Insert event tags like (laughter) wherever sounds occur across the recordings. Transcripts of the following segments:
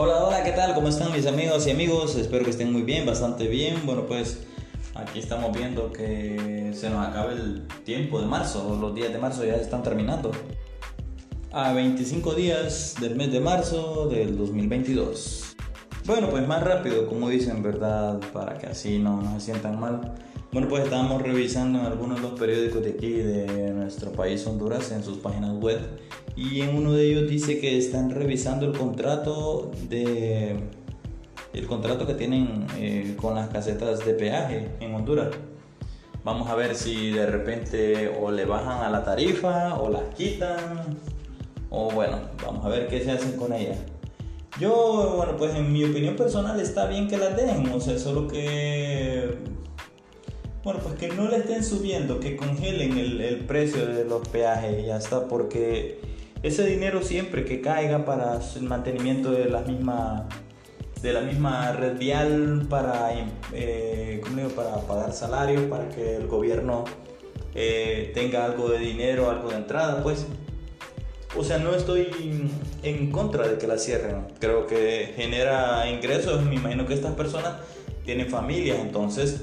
Hola, hola, ¿qué tal? ¿Cómo están mis amigos y amigos? Espero que estén muy bien, bastante bien. Bueno, pues aquí estamos viendo que se nos acaba el tiempo de marzo, los días de marzo ya están terminando. A 25 días del mes de marzo del 2022. Bueno, pues más rápido, como dicen, ¿verdad? Para que así no, no se sientan mal. Bueno, pues estábamos revisando algunos de los periódicos de aquí, de nuestro país Honduras, en sus páginas web y en uno de ellos dice que están revisando el contrato de el contrato que tienen eh, con las casetas de peaje en Honduras. Vamos a ver si de repente o le bajan a la tarifa o las quitan o bueno, vamos a ver qué se hacen con ellas. Yo, bueno, pues en mi opinión personal está bien que las dejen, o sea, solo que bueno, pues que no le estén subiendo, que congelen el, precio de los peajes y ya está, porque ese dinero siempre que caiga para el mantenimiento de la misma de la misma red vial para, eh, para pagar salarios, para que el gobierno eh, tenga algo de dinero, algo de entrada, pues. O sea, no estoy en contra de que la cierren. Creo que genera ingresos. Me imagino que estas personas tienen familia, entonces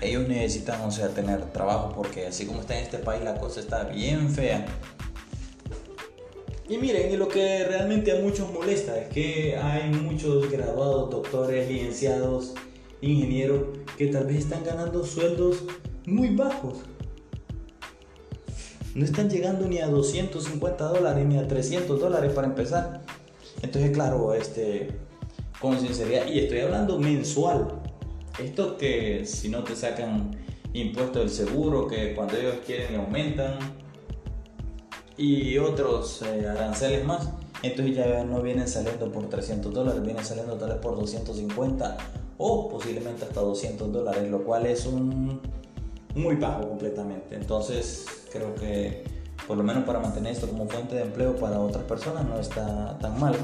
ellos necesitan, o sea, tener trabajo porque así como está en este país la cosa está bien fea. Y miren, y lo que realmente a muchos molesta es que hay muchos graduados, doctores, licenciados, ingenieros que tal vez están ganando sueldos muy bajos. No están llegando ni a 250 dólares ni a 300 dólares para empezar. Entonces, claro, este, con sinceridad, y estoy hablando mensual, esto que si no te sacan impuestos del seguro, que cuando ellos quieren aumentan y otros eh, aranceles más, entonces ya no vienen saliendo por 300 dólares, vienen saliendo tal vez por 250 o posiblemente hasta 200 dólares, lo cual es un muy bajo completamente. Entonces creo que por lo menos para mantener esto como fuente de empleo para otras personas no está tan mal.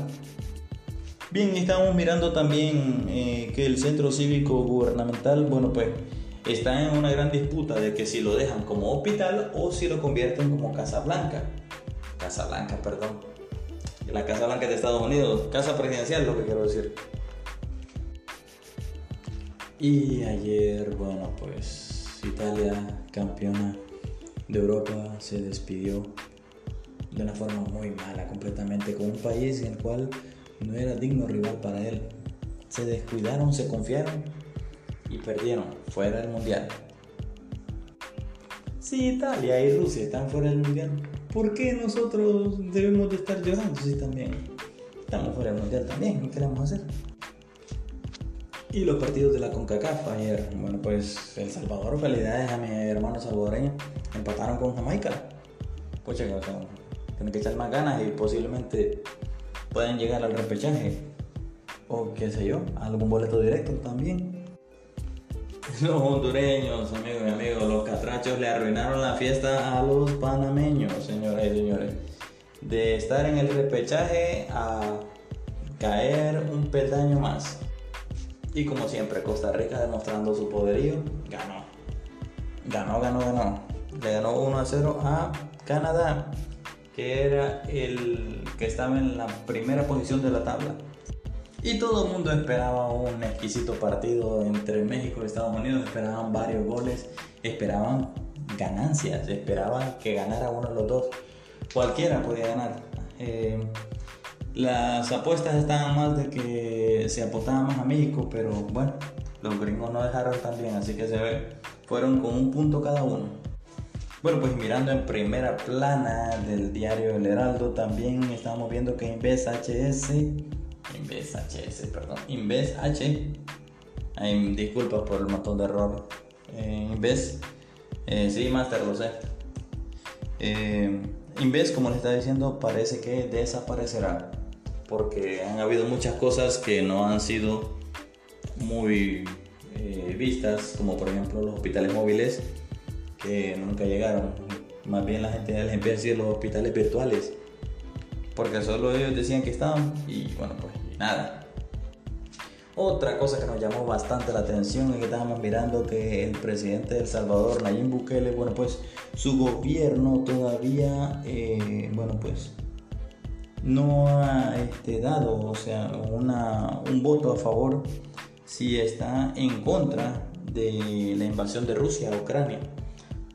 Bien, estamos mirando también eh, que el centro cívico gubernamental, bueno, pues está en una gran disputa de que si lo dejan como hospital o si lo convierten como Casa Blanca. Casa Blanca, perdón. La Casa Blanca de Estados Unidos, Casa Presidencial, lo que quiero decir. Y ayer, bueno, pues Italia, campeona de Europa, se despidió de una forma muy mala, completamente, con un país en el cual no era digno rival para él. Se descuidaron, se confiaron y perdieron fuera del mundial. Si Italia y Rusia están fuera del mundial, ¿por qué nosotros debemos de estar llorando si también estamos fuera del mundial también? ¿Qué queremos hacer? Y los partidos de la CONCACAF ayer, bueno pues El Salvador, felicidades a mi hermano salvadoreño, empataron con Jamaica. Pucha, que tienen que echar más ganas y posiblemente pueden llegar al repechaje o qué sé yo, algún boleto directo también. (laughs) Los hondureños, amigos y amigos, los catrachos le arruinaron la fiesta a los panameños, señoras y señores. De estar en el repechaje a caer un peldaño más. Y como siempre, Costa Rica demostrando su poderío, ganó. Ganó, ganó, ganó. Le ganó 1 a 0 a Canadá que era el que estaba en la primera posición de la tabla. Y todo el mundo esperaba un exquisito partido entre México y Estados Unidos, esperaban varios goles, esperaban ganancias. Esperaban que ganara uno de los dos. Cualquiera podía ganar. Eh, las apuestas estaban más de que se apostaba más a México, pero bueno, los gringos no dejaron tan bien, así que se ve, fueron con un punto cada uno. Bueno, pues mirando en primera plana del diario El Heraldo, también estamos viendo que Inves HS, Inves HS, perdón, Inves H, ay, por el montón de error, eh, Inves, eh, sí, Master, lo sé. Eh, Inves, como le está diciendo, parece que desaparecerá porque han habido muchas cosas que no han sido muy eh, vistas, como por ejemplo los hospitales móviles que nunca llegaron. Más bien la gente les empieza a decir los hospitales virtuales, porque solo ellos decían que estaban y bueno, pues nada. Otra cosa que nos llamó bastante la atención es que estábamos mirando que el presidente de Salvador, Nayib Bukele, bueno, pues su gobierno todavía, eh, bueno, pues no ha este, dado o sea, una, un voto a favor si está en contra de la invasión de Rusia a Ucrania.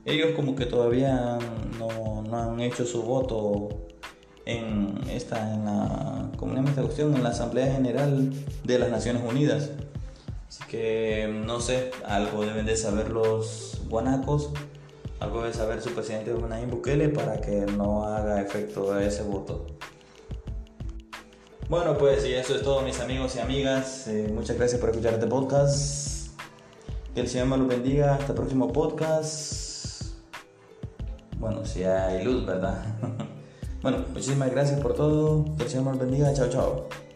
Ellos como que todavía no, no han hecho su voto en esta, en la, ¿cómo esta cuestión? En la Asamblea General de las Naciones Unidas. Así que no sé, algo deben de saber los guanacos, algo debe saber su presidente Nayib Bukele para que no haga efecto ese voto. Bueno, pues y eso es todo mis amigos y amigas. Eh, muchas gracias por escuchar este podcast. Que el Señor me los bendiga. Hasta el próximo podcast. Bueno, si hay luz, ¿verdad? (laughs) bueno, muchísimas gracias por todo. Que el Señor bendiga. Chao, chao.